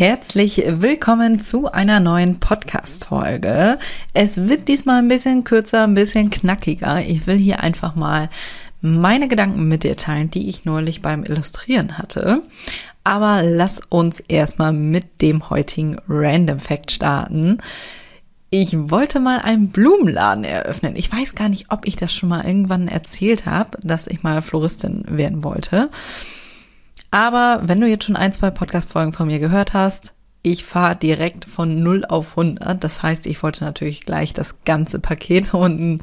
Herzlich willkommen zu einer neuen Podcast-Folge. Es wird diesmal ein bisschen kürzer, ein bisschen knackiger. Ich will hier einfach mal meine Gedanken mit dir teilen, die ich neulich beim Illustrieren hatte. Aber lass uns erstmal mit dem heutigen Random Fact starten. Ich wollte mal einen Blumenladen eröffnen. Ich weiß gar nicht, ob ich das schon mal irgendwann erzählt habe, dass ich mal Floristin werden wollte. Aber wenn du jetzt schon ein, zwei Podcast-Folgen von mir gehört hast, ich fahre direkt von 0 auf 100. Das heißt, ich wollte natürlich gleich das ganze Paket und einen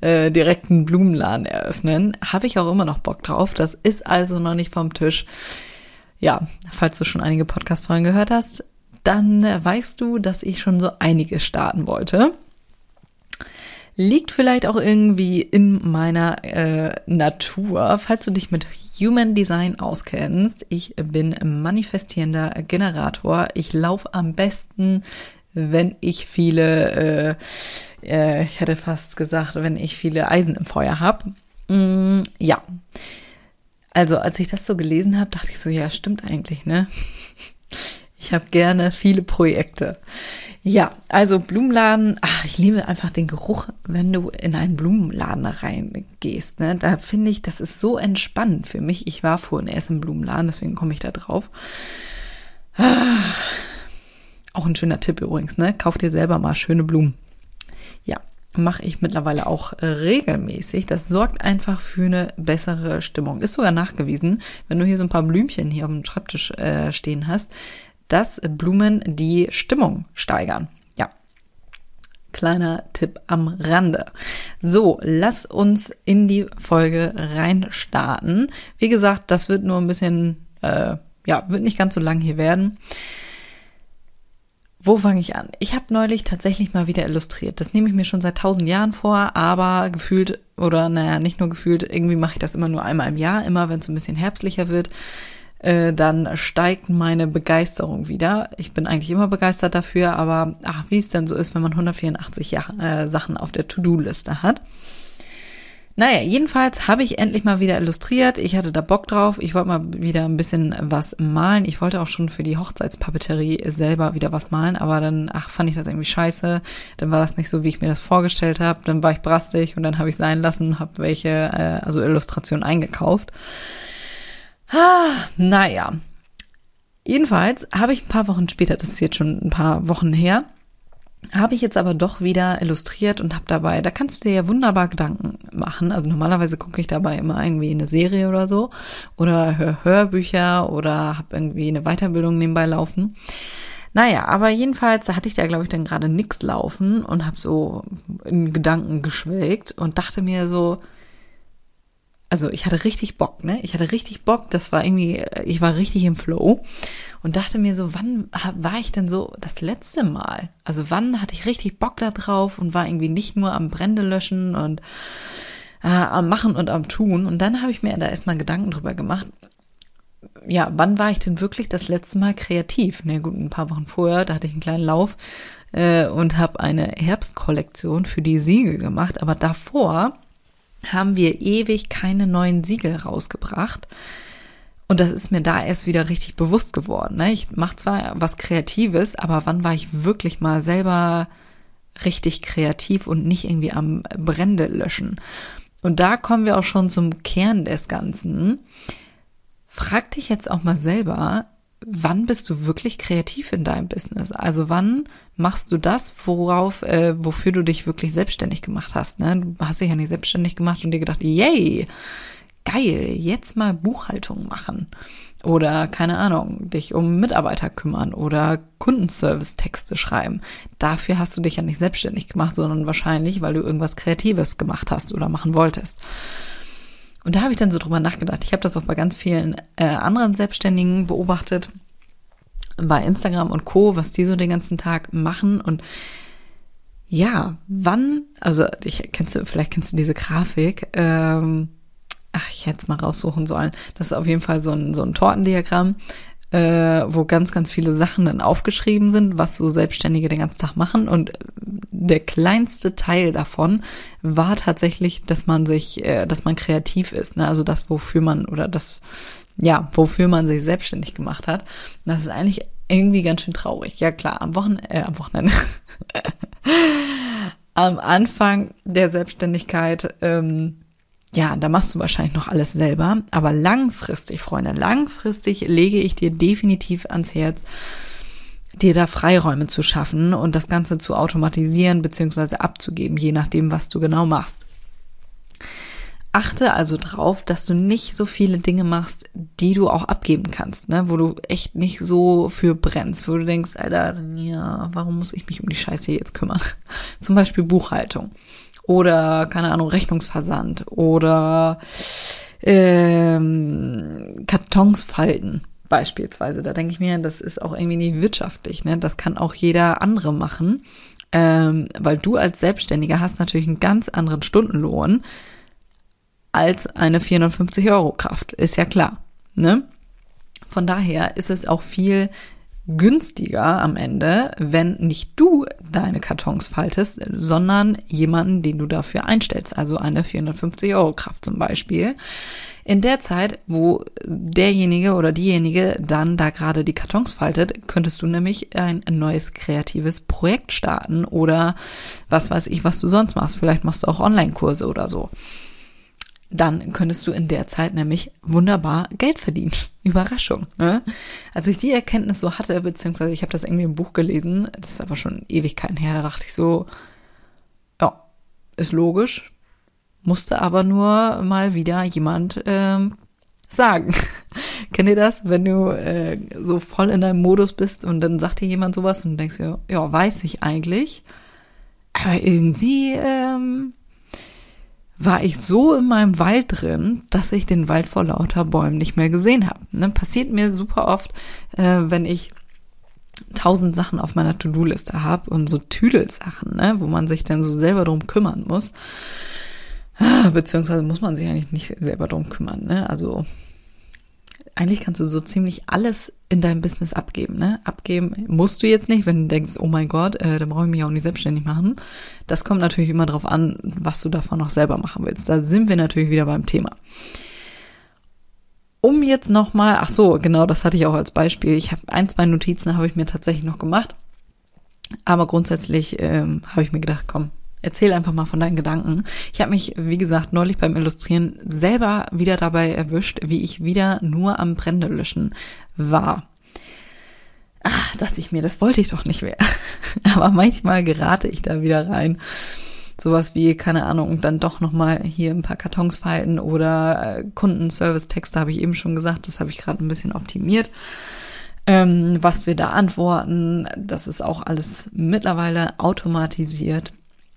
äh, direkten Blumenladen eröffnen. Habe ich auch immer noch Bock drauf. Das ist also noch nicht vom Tisch. Ja, falls du schon einige Podcast-Folgen gehört hast, dann weißt du, dass ich schon so einiges starten wollte. Liegt vielleicht auch irgendwie in meiner äh, Natur. Falls du dich mit Human Design auskennst, ich bin manifestierender Generator. Ich laufe am besten, wenn ich viele, äh, äh, ich hätte fast gesagt, wenn ich viele Eisen im Feuer habe. Mm, ja. Also, als ich das so gelesen habe, dachte ich so, ja, stimmt eigentlich, ne? Ich habe gerne viele Projekte. Ja, also Blumenladen, ach, ich liebe einfach den Geruch, wenn du in einen Blumenladen reingehst. Ne? Da finde ich, das ist so entspannend für mich. Ich war vorhin erst im Blumenladen, deswegen komme ich da drauf. Ach, auch ein schöner Tipp übrigens, ne? Kauf dir selber mal schöne Blumen. Ja, mache ich mittlerweile auch regelmäßig. Das sorgt einfach für eine bessere Stimmung. Ist sogar nachgewiesen, wenn du hier so ein paar Blümchen hier auf dem Schreibtisch äh, stehen hast, dass Blumen die Stimmung steigern. Ja. Kleiner Tipp am Rande. So, lass uns in die Folge reinstarten. Wie gesagt, das wird nur ein bisschen, äh, ja, wird nicht ganz so lang hier werden. Wo fange ich an? Ich habe neulich tatsächlich mal wieder illustriert. Das nehme ich mir schon seit tausend Jahren vor, aber gefühlt, oder naja, nicht nur gefühlt, irgendwie mache ich das immer nur einmal im Jahr, immer wenn es ein bisschen herbstlicher wird. Äh, dann steigt meine Begeisterung wieder. Ich bin eigentlich immer begeistert dafür, aber ach, wie es denn so ist, wenn man 184 ja äh, Sachen auf der To-Do-Liste hat. Naja, jedenfalls habe ich endlich mal wieder illustriert. Ich hatte da Bock drauf. Ich wollte mal wieder ein bisschen was malen. Ich wollte auch schon für die Hochzeitspapeterie selber wieder was malen, aber dann, ach, fand ich das irgendwie scheiße. Dann war das nicht so, wie ich mir das vorgestellt habe. Dann war ich brastig und dann habe ich sein lassen, habe welche, äh, also Illustrationen eingekauft. Ah, naja. Jedenfalls habe ich ein paar Wochen später, das ist jetzt schon ein paar Wochen her, habe ich jetzt aber doch wieder illustriert und habe dabei, da kannst du dir ja wunderbar Gedanken machen. Also normalerweise gucke ich dabei immer irgendwie eine Serie oder so oder höre Hörbücher oder habe irgendwie eine Weiterbildung nebenbei laufen. Naja, aber jedenfalls hatte ich da, glaube ich, dann gerade nix laufen und habe so in Gedanken geschwelgt und dachte mir so, also ich hatte richtig Bock, ne? Ich hatte richtig Bock, das war irgendwie, ich war richtig im Flow und dachte mir so, wann war ich denn so das letzte Mal? Also wann hatte ich richtig Bock da drauf und war irgendwie nicht nur am Brände löschen und äh, am Machen und am Tun. Und dann habe ich mir da erstmal Gedanken drüber gemacht. Ja, wann war ich denn wirklich das letzte Mal kreativ? Ne, gut, ein paar Wochen vorher, da hatte ich einen kleinen Lauf äh, und habe eine Herbstkollektion für die Siegel gemacht. Aber davor haben wir ewig keine neuen Siegel rausgebracht. Und das ist mir da erst wieder richtig bewusst geworden. Ne? Ich mache zwar was Kreatives, aber wann war ich wirklich mal selber richtig kreativ und nicht irgendwie am Brände löschen? Und da kommen wir auch schon zum Kern des Ganzen. Frag dich jetzt auch mal selber, wann bist du wirklich kreativ in deinem Business? Also wann machst du das, worauf, äh, wofür du dich wirklich selbstständig gemacht hast? Ne? Du hast dich ja nicht selbstständig gemacht und dir gedacht, yay, geil, jetzt mal Buchhaltung machen. Oder, keine Ahnung, dich um Mitarbeiter kümmern oder Kundenservice-Texte schreiben. Dafür hast du dich ja nicht selbstständig gemacht, sondern wahrscheinlich, weil du irgendwas Kreatives gemacht hast oder machen wolltest. Und da habe ich dann so drüber nachgedacht. Ich habe das auch bei ganz vielen äh, anderen Selbstständigen beobachtet, bei Instagram und Co., was die so den ganzen Tag machen. Und ja, wann, also ich kennst du, vielleicht kennst du diese Grafik, ähm, ach, ich hätte es mal raussuchen sollen. Das ist auf jeden Fall so ein, so ein Tortendiagramm, äh, wo ganz, ganz viele Sachen dann aufgeschrieben sind, was so Selbstständige den ganzen Tag machen. Und der kleinste Teil davon war tatsächlich, dass man sich, äh, dass man kreativ ist. Ne? Also das, wofür man oder das, ja, wofür man sich selbstständig gemacht hat. Und das ist eigentlich irgendwie ganz schön traurig. Ja klar, am Wochenende, äh, am Wochenende. am Anfang der Selbstständigkeit ähm, ja, da machst du wahrscheinlich noch alles selber. Aber langfristig, Freunde, langfristig lege ich dir definitiv ans Herz, dir da Freiräume zu schaffen und das Ganze zu automatisieren bzw. abzugeben, je nachdem, was du genau machst. Achte also drauf, dass du nicht so viele Dinge machst, die du auch abgeben kannst, ne? wo du echt nicht so für brennst, wo du denkst, Alter, ja, warum muss ich mich um die Scheiße jetzt kümmern? Zum Beispiel Buchhaltung oder keine Ahnung, Rechnungsversand oder ähm, Kartons falten beispielsweise. Da denke ich mir, das ist auch irgendwie nicht wirtschaftlich. Ne? Das kann auch jeder andere machen, ähm, weil du als Selbstständiger hast natürlich einen ganz anderen Stundenlohn als eine 450 Euro Kraft. Ist ja klar. Ne? Von daher ist es auch viel günstiger am Ende, wenn nicht du deine Kartons faltest, sondern jemanden, den du dafür einstellst, also eine 450 Euro Kraft zum Beispiel. In der Zeit, wo derjenige oder diejenige dann da gerade die Kartons faltet, könntest du nämlich ein neues kreatives Projekt starten oder was weiß ich, was du sonst machst. Vielleicht machst du auch Online-Kurse oder so dann könntest du in der Zeit nämlich wunderbar Geld verdienen. Überraschung. Ne? Als ich die Erkenntnis so hatte, beziehungsweise ich habe das irgendwie im Buch gelesen, das ist aber schon Ewigkeiten her, da dachte ich so, ja, ist logisch, musste aber nur mal wieder jemand ähm, sagen. Kennt ihr das, wenn du äh, so voll in deinem Modus bist und dann sagt dir jemand sowas und denkst dir, ja, weiß ich eigentlich, aber irgendwie ähm, war ich so in meinem Wald drin, dass ich den Wald vor lauter Bäumen nicht mehr gesehen habe. Ne? Passiert mir super oft, äh, wenn ich tausend Sachen auf meiner To-Do-Liste habe und so Tüdelsachen, ne? wo man sich dann so selber drum kümmern muss. Ah, beziehungsweise muss man sich eigentlich nicht selber drum kümmern. Ne? Also eigentlich kannst du so ziemlich alles in deinem Business abgeben. Ne? Abgeben musst du jetzt nicht, wenn du denkst, oh mein Gott, äh, dann brauche ich mich auch nicht selbstständig machen. Das kommt natürlich immer darauf an, was du davon noch selber machen willst. Da sind wir natürlich wieder beim Thema. Um jetzt nochmal, ach so, genau, das hatte ich auch als Beispiel. Ich habe ein, zwei Notizen habe ich mir tatsächlich noch gemacht. Aber grundsätzlich ähm, habe ich mir gedacht, komm, erzähl einfach mal von deinen Gedanken. Ich habe mich, wie gesagt, neulich beim Illustrieren selber wieder dabei erwischt, wie ich wieder nur am Brände löschen war. Ah, dachte ich mir, das wollte ich doch nicht mehr. Aber manchmal gerate ich da wieder rein. Sowas wie, keine Ahnung, dann doch nochmal hier ein paar Kartons falten oder äh, Kundenservice-Texte habe ich eben schon gesagt, das habe ich gerade ein bisschen optimiert. Ähm, was wir da antworten, das ist auch alles mittlerweile automatisiert.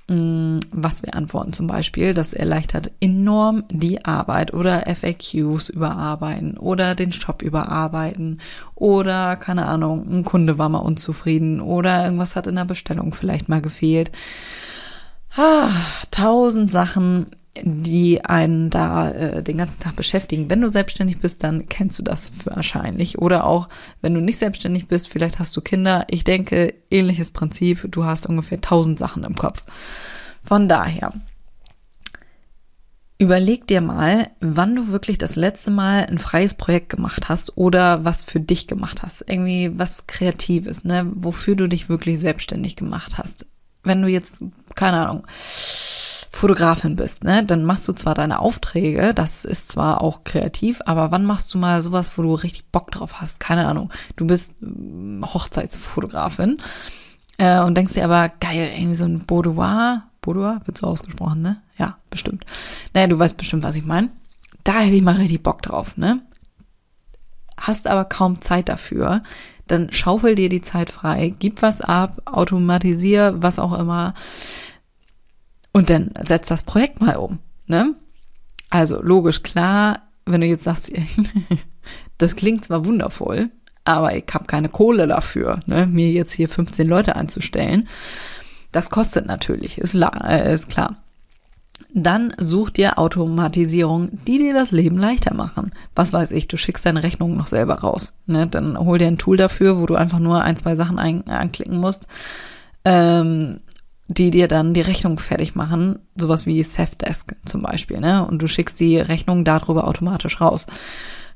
Mm, was wir antworten zum Beispiel, das erleichtert enorm die Arbeit oder FAQs überarbeiten oder den Shop überarbeiten oder keine Ahnung, ein Kunde war mal unzufrieden oder irgendwas hat in der Bestellung vielleicht mal gefehlt. Ah, tausend Sachen, die einen da äh, den ganzen Tag beschäftigen. Wenn du selbstständig bist, dann kennst du das wahrscheinlich. Oder auch, wenn du nicht selbstständig bist, vielleicht hast du Kinder. Ich denke, ähnliches Prinzip. Du hast ungefähr tausend Sachen im Kopf. Von daher, überleg dir mal, wann du wirklich das letzte Mal ein freies Projekt gemacht hast oder was für dich gemacht hast. Irgendwie was Kreatives, ne? Wofür du dich wirklich selbstständig gemacht hast. Wenn du jetzt, keine Ahnung, Fotografin bist, ne, dann machst du zwar deine Aufträge, das ist zwar auch kreativ, aber wann machst du mal sowas, wo du richtig Bock drauf hast? Keine Ahnung. Du bist mm, Hochzeitsfotografin äh, und denkst dir aber, geil, irgendwie so ein Boudoir, Boudoir wird so ausgesprochen, ne? Ja, bestimmt. Naja, du weißt bestimmt, was ich meine. Da hätte ich mal richtig Bock drauf, ne? Hast aber kaum Zeit dafür, dann schaufel dir die Zeit frei, gib was ab, automatisier, was auch immer und dann setz das Projekt mal um. Ne? Also logisch, klar, wenn du jetzt sagst, das klingt zwar wundervoll, aber ich habe keine Kohle dafür, ne, mir jetzt hier 15 Leute einzustellen, Das kostet natürlich, ist, äh, ist klar. Dann such dir Automatisierung, die dir das Leben leichter machen. Was weiß ich, du schickst deine Rechnung noch selber raus. Ne? Dann hol dir ein Tool dafür, wo du einfach nur ein, zwei Sachen ein, anklicken musst, ähm, die dir dann die Rechnung fertig machen. Sowas wie Safdesk zum Beispiel. Ne? Und du schickst die Rechnung darüber automatisch raus.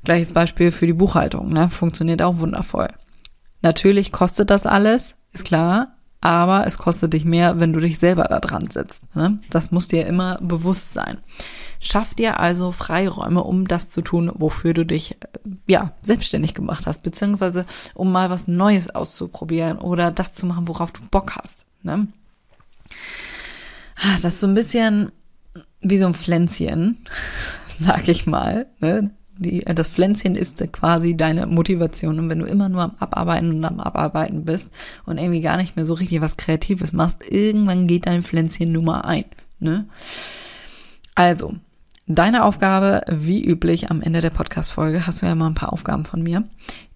Gleiches Beispiel für die Buchhaltung. Ne? Funktioniert auch wundervoll. Natürlich kostet das alles, ist klar aber es kostet dich mehr, wenn du dich selber da dran setzt. Ne? Das muss dir immer bewusst sein. Schaff dir also Freiräume, um das zu tun, wofür du dich äh, ja selbstständig gemacht hast, beziehungsweise um mal was Neues auszuprobieren oder das zu machen, worauf du Bock hast. Ne? Ah, das ist so ein bisschen wie so ein Pflänzchen, sag ich mal. Ne? Die, das Pflänzchen ist quasi deine Motivation. Und wenn du immer nur am Abarbeiten und am Abarbeiten bist und irgendwie gar nicht mehr so richtig was Kreatives machst, irgendwann geht dein Pflänzchen Nummer ein. Ne? Also, deine Aufgabe, wie üblich am Ende der Podcast-Folge, hast du ja immer ein paar Aufgaben von mir.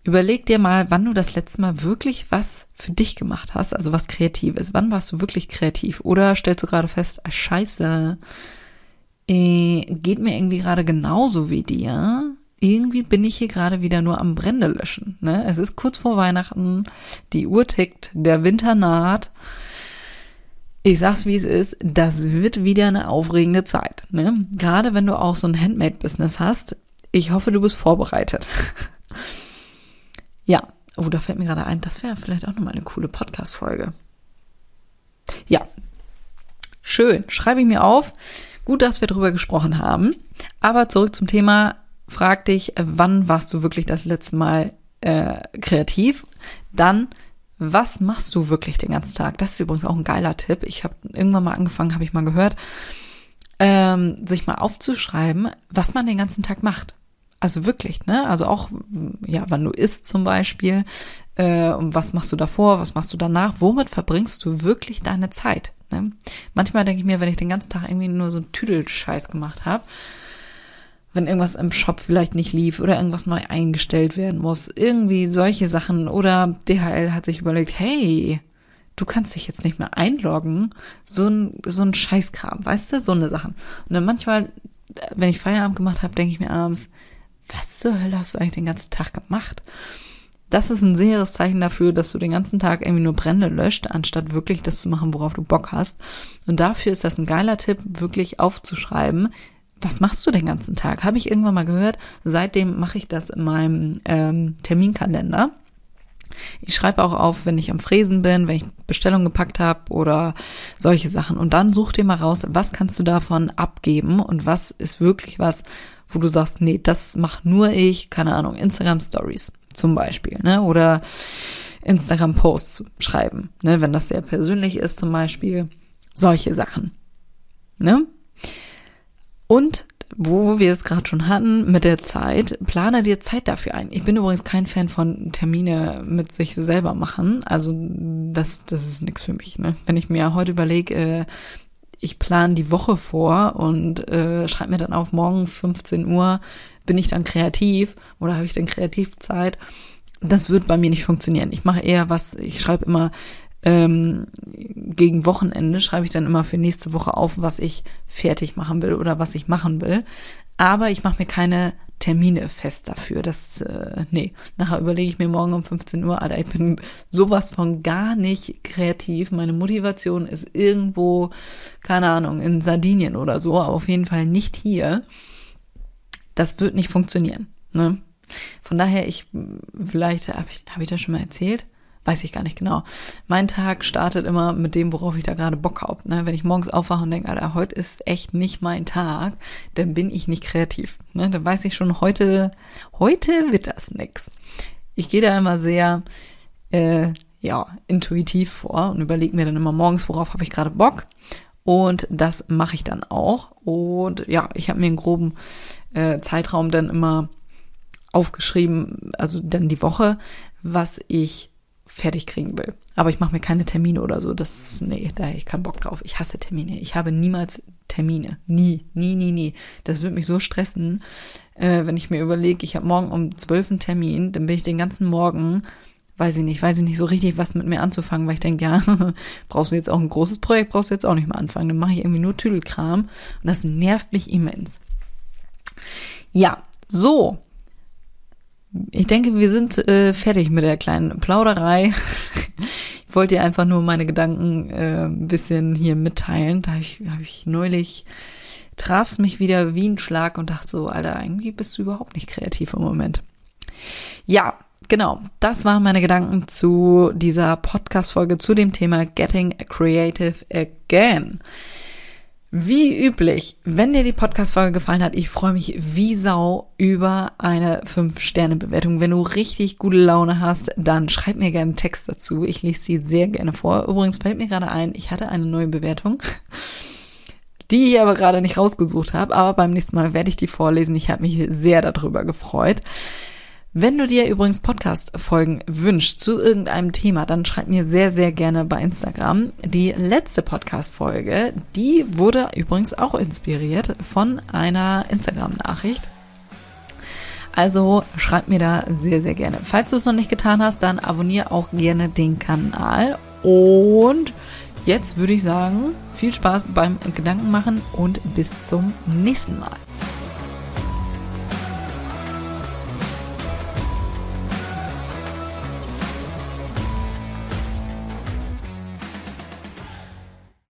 Überleg dir mal, wann du das letzte Mal wirklich was für dich gemacht hast, also was Kreatives. Wann warst du wirklich kreativ? Oder stellst du gerade fest, ah, scheiße, äh, geht mir irgendwie gerade genauso wie dir. Irgendwie bin ich hier gerade wieder nur am Brände löschen. Ne? Es ist kurz vor Weihnachten, die Uhr tickt, der Winter naht. Ich sag's wie es ist, das wird wieder eine aufregende Zeit. Ne? Gerade wenn du auch so ein Handmade-Business hast. Ich hoffe, du bist vorbereitet. ja, oh, da fällt mir gerade ein, das wäre vielleicht auch nochmal eine coole Podcast-Folge. Ja, schön. Schreibe ich mir auf. Gut, dass wir darüber gesprochen haben. Aber zurück zum Thema. Frag dich, wann warst du wirklich das letzte Mal äh, kreativ? Dann, was machst du wirklich den ganzen Tag? Das ist übrigens auch ein geiler Tipp. Ich habe irgendwann mal angefangen, habe ich mal gehört, ähm, sich mal aufzuschreiben, was man den ganzen Tag macht. Also wirklich, ne? Also auch, ja, wann du isst zum Beispiel, äh, und was machst du davor, was machst du danach, womit verbringst du wirklich deine Zeit? Ne? Manchmal denke ich mir, wenn ich den ganzen Tag irgendwie nur so Tüdelscheiß gemacht habe, wenn irgendwas im Shop vielleicht nicht lief oder irgendwas neu eingestellt werden muss, irgendwie solche Sachen oder DHL hat sich überlegt, hey, du kannst dich jetzt nicht mehr einloggen, so ein, so ein Scheißkram, weißt du, so eine Sachen. Und dann manchmal, wenn ich Feierabend gemacht habe, denke ich mir abends, was zur Hölle hast du eigentlich den ganzen Tag gemacht? Das ist ein sicheres Zeichen dafür, dass du den ganzen Tag irgendwie nur Brände löscht, anstatt wirklich das zu machen, worauf du Bock hast. Und dafür ist das ein geiler Tipp, wirklich aufzuschreiben, was machst du den ganzen Tag? Habe ich irgendwann mal gehört. Seitdem mache ich das in meinem ähm, Terminkalender. Ich schreibe auch auf, wenn ich am Fräsen bin, wenn ich Bestellung gepackt habe oder solche Sachen. Und dann such dir mal raus, was kannst du davon abgeben und was ist wirklich was, wo du sagst, nee, das mach nur ich, keine Ahnung, Instagram Stories zum Beispiel, ne? Oder Instagram-Posts schreiben, ne? Wenn das sehr persönlich ist, zum Beispiel. Solche Sachen. Ne? Und wo wir es gerade schon hatten mit der Zeit, plane dir Zeit dafür ein. Ich bin übrigens kein Fan von Termine mit sich selber machen. Also das, das ist nichts für mich. Ne? Wenn ich mir heute überlege, äh, ich plane die Woche vor und äh, schreibe mir dann auf, morgen 15 Uhr bin ich dann kreativ oder habe ich dann Kreativzeit? Das wird bei mir nicht funktionieren. Ich mache eher was, ich schreibe immer ähm, gegen Wochenende, schreibe ich dann immer für nächste Woche auf, was ich fertig machen will oder was ich machen will. Aber ich mache mir keine Termine fest dafür. Das, äh, nee. Nachher überlege ich mir morgen um 15 Uhr, Alter, ich bin sowas von gar nicht kreativ. Meine Motivation ist irgendwo, keine Ahnung, in Sardinien oder so, aber auf jeden Fall nicht hier. Das wird nicht funktionieren. Ne? Von daher, ich, vielleicht habe ich, hab ich das schon mal erzählt? Weiß ich gar nicht genau. Mein Tag startet immer mit dem, worauf ich da gerade Bock habe. Ne? Wenn ich morgens aufwache und denke, Alter, heute ist echt nicht mein Tag, dann bin ich nicht kreativ. Ne? Dann weiß ich schon, heute, heute wird das nix. Ich gehe da immer sehr, äh, ja, intuitiv vor und überlege mir dann immer morgens, worauf habe ich gerade Bock. Und das mache ich dann auch. Und ja, ich habe mir einen groben äh, Zeitraum dann immer aufgeschrieben, also dann die Woche, was ich fertig kriegen will. Aber ich mache mir keine Termine oder so. Das, nee, da ich keinen Bock drauf. Ich hasse Termine. Ich habe niemals Termine. Nie, nie, nie, nie. Das wird mich so stressen, äh, wenn ich mir überlege, ich habe morgen um zwölf einen Termin, dann bin ich den ganzen Morgen weiß ich nicht, weiß ich nicht so richtig, was mit mir anzufangen, weil ich denke, ja, brauchst du jetzt auch ein großes Projekt, brauchst du jetzt auch nicht mehr anfangen. Dann mache ich irgendwie nur Tüdelkram und das nervt mich immens. Ja, so. Ich denke, wir sind äh, fertig mit der kleinen Plauderei. ich wollte dir einfach nur meine Gedanken äh, ein bisschen hier mitteilen. Da habe ich, hab ich neulich traf's mich wieder wie ein Schlag und dachte so, Alter, irgendwie bist du überhaupt nicht kreativ im Moment. Ja, genau. Das waren meine Gedanken zu dieser Podcast-Folge zu dem Thema Getting Creative Again. Wie üblich, wenn dir die Podcast-Folge gefallen hat, ich freue mich wie Sau über eine 5-Sterne-Bewertung. Wenn du richtig gute Laune hast, dann schreib mir gerne einen Text dazu. Ich lese sie sehr gerne vor. Übrigens fällt mir gerade ein, ich hatte eine neue Bewertung die ich aber gerade nicht rausgesucht habe. Aber beim nächsten Mal werde ich die vorlesen. Ich habe mich sehr darüber gefreut. Wenn du dir übrigens Podcast-Folgen wünschst zu irgendeinem Thema, dann schreib mir sehr, sehr gerne bei Instagram. Die letzte Podcast-Folge, die wurde übrigens auch inspiriert von einer Instagram-Nachricht. Also schreib mir da sehr, sehr gerne. Falls du es noch nicht getan hast, dann abonniere auch gerne den Kanal. Und jetzt würde ich sagen, viel Spaß beim Gedankenmachen und bis zum nächsten Mal.